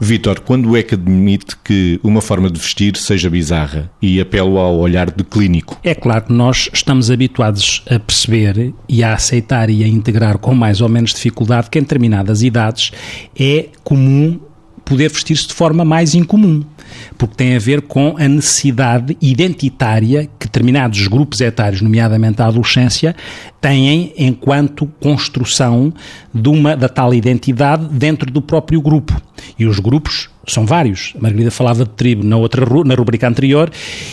Vítor, quando é que admite que uma forma de vestir seja bizarra? E apelo ao olhar de clínico. É claro que nós estamos habituados a perceber e a aceitar e a integrar com mais ou menos dificuldade que em determinadas idades é comum poder vestir-se de forma mais incomum, porque tem a ver com a necessidade identitária que determinados grupos etários, nomeadamente a adolescência, têm enquanto construção de uma, da tal identidade dentro do próprio grupo. E os grupos são vários. A Margarida falava de tribo na outra na rubrica anterior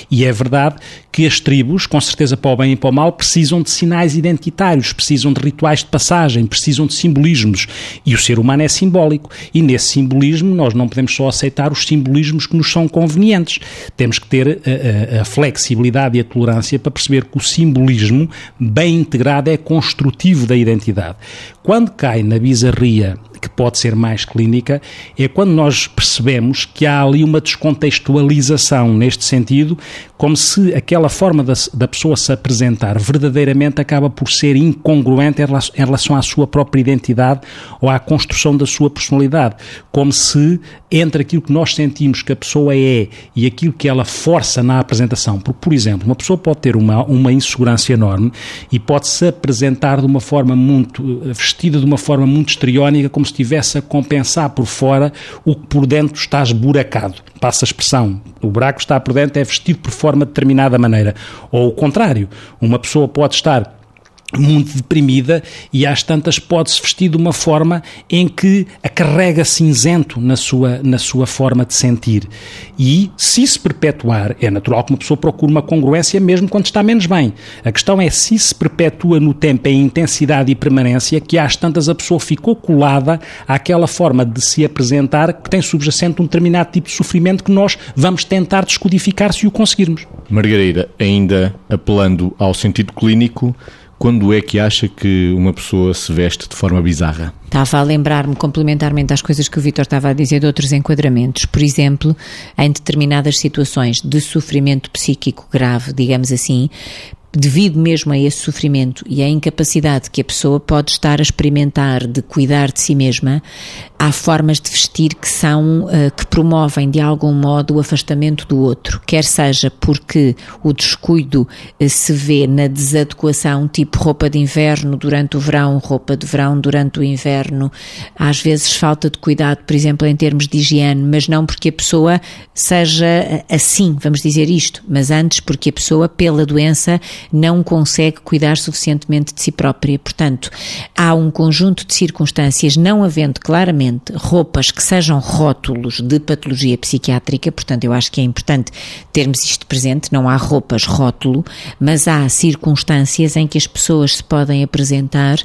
e é verdade que as tribos, com certeza para o bem e para o mal, precisam de sinais identitários, precisam de rituais de passagem, precisam de simbolismos e o ser humano é simbólico e nesse simbolismo nós não podemos só aceitar os simbolismos que nos são convenientes. Temos que ter a, a, a flexibilidade e a tolerância para perceber que o simbolismo bem integrado é construtivo da identidade. Quando cai na bizarria que pode ser mais clínica, é quando nós percebemos que há ali uma descontextualização neste sentido, como se aquela forma da, da pessoa se apresentar verdadeiramente acaba por ser incongruente em relação, em relação à sua própria identidade ou à construção da sua personalidade, como se entre aquilo que nós sentimos que a pessoa é e aquilo que ela força na apresentação, porque, por exemplo, uma pessoa pode ter uma, uma insegurança enorme e pode se apresentar de uma forma muito, vestida de uma forma muito estriónica, como se estivesse a compensar por fora o que por dentro está esburacado. Passa a expressão. O buraco está por dentro, é vestido por forma de determinada maneira. Ou o contrário, uma pessoa pode estar muito deprimida e às tantas pode-se vestir de uma forma em que a carrega cinzento na sua, na sua forma de sentir. E se se perpetuar, é natural que uma pessoa procure uma congruência mesmo quando está menos bem. A questão é se se perpetua no tempo em intensidade e permanência que às tantas a pessoa ficou colada àquela forma de se apresentar que tem subjacente um determinado tipo de sofrimento que nós vamos tentar descodificar se o conseguirmos. Margarida, ainda apelando ao sentido clínico, quando é que acha que uma pessoa se veste de forma bizarra? Estava a lembrar-me complementarmente às coisas que o Vitor estava a dizer de outros enquadramentos. Por exemplo, em determinadas situações de sofrimento psíquico grave, digamos assim, devido mesmo a esse sofrimento e à incapacidade que a pessoa pode estar a experimentar de cuidar de si mesma, há formas de vestir que são, uh, que promovem de algum modo o afastamento do outro, quer seja porque o descuido uh, se vê na desadequação, tipo roupa de inverno durante o verão, roupa de verão durante o inverno, às vezes falta de cuidado, por exemplo, em termos de higiene, mas não porque a pessoa seja eh, assim, vamos dizer isto, mas antes porque a pessoa, pela doença, não consegue cuidar suficientemente de si própria. Portanto, há um conjunto de circunstâncias, não havendo claramente roupas que sejam rótulos de patologia psiquiátrica, portanto, eu acho que é importante termos isto presente, não há roupas rótulo, mas há circunstâncias em que as pessoas se podem apresentar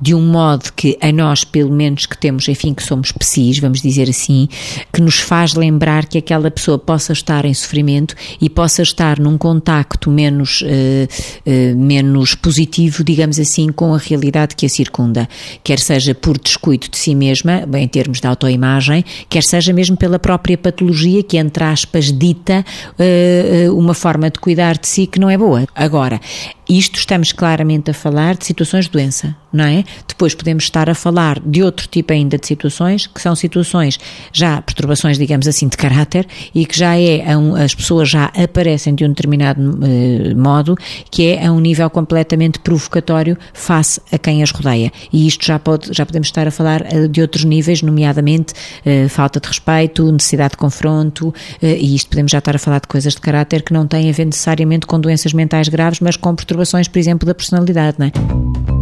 de um modo que a nós, pelo menos que temos, enfim, que somos psis, vamos dizer assim, que nos faz lembrar que aquela pessoa possa estar em sofrimento e possa estar num contacto menos uh, eh, menos positivo, digamos assim, com a realidade que a circunda, quer seja por descuido de si mesma, bem, em termos de autoimagem, quer seja mesmo pela própria patologia que, entre aspas, dita uh, uma forma de cuidar de si que não é boa. Agora, isto estamos claramente a falar de situações de doença, não é? Depois podemos estar a falar de outro tipo ainda de situações, que são situações já perturbações, digamos assim, de caráter e que já é, as pessoas já aparecem de um determinado uh, modo, que é a um nível completamente provocatório face a quem as rodeia. E isto já, pode, já podemos estar a falar uh, de outros níveis, nomeadamente uh, falta de respeito, necessidade de confronto, e isto podemos já estar a falar de coisas de caráter que não têm a ver necessariamente com doenças mentais graves, mas com perturbações perturbações, por exemplo, da personalidade, não é?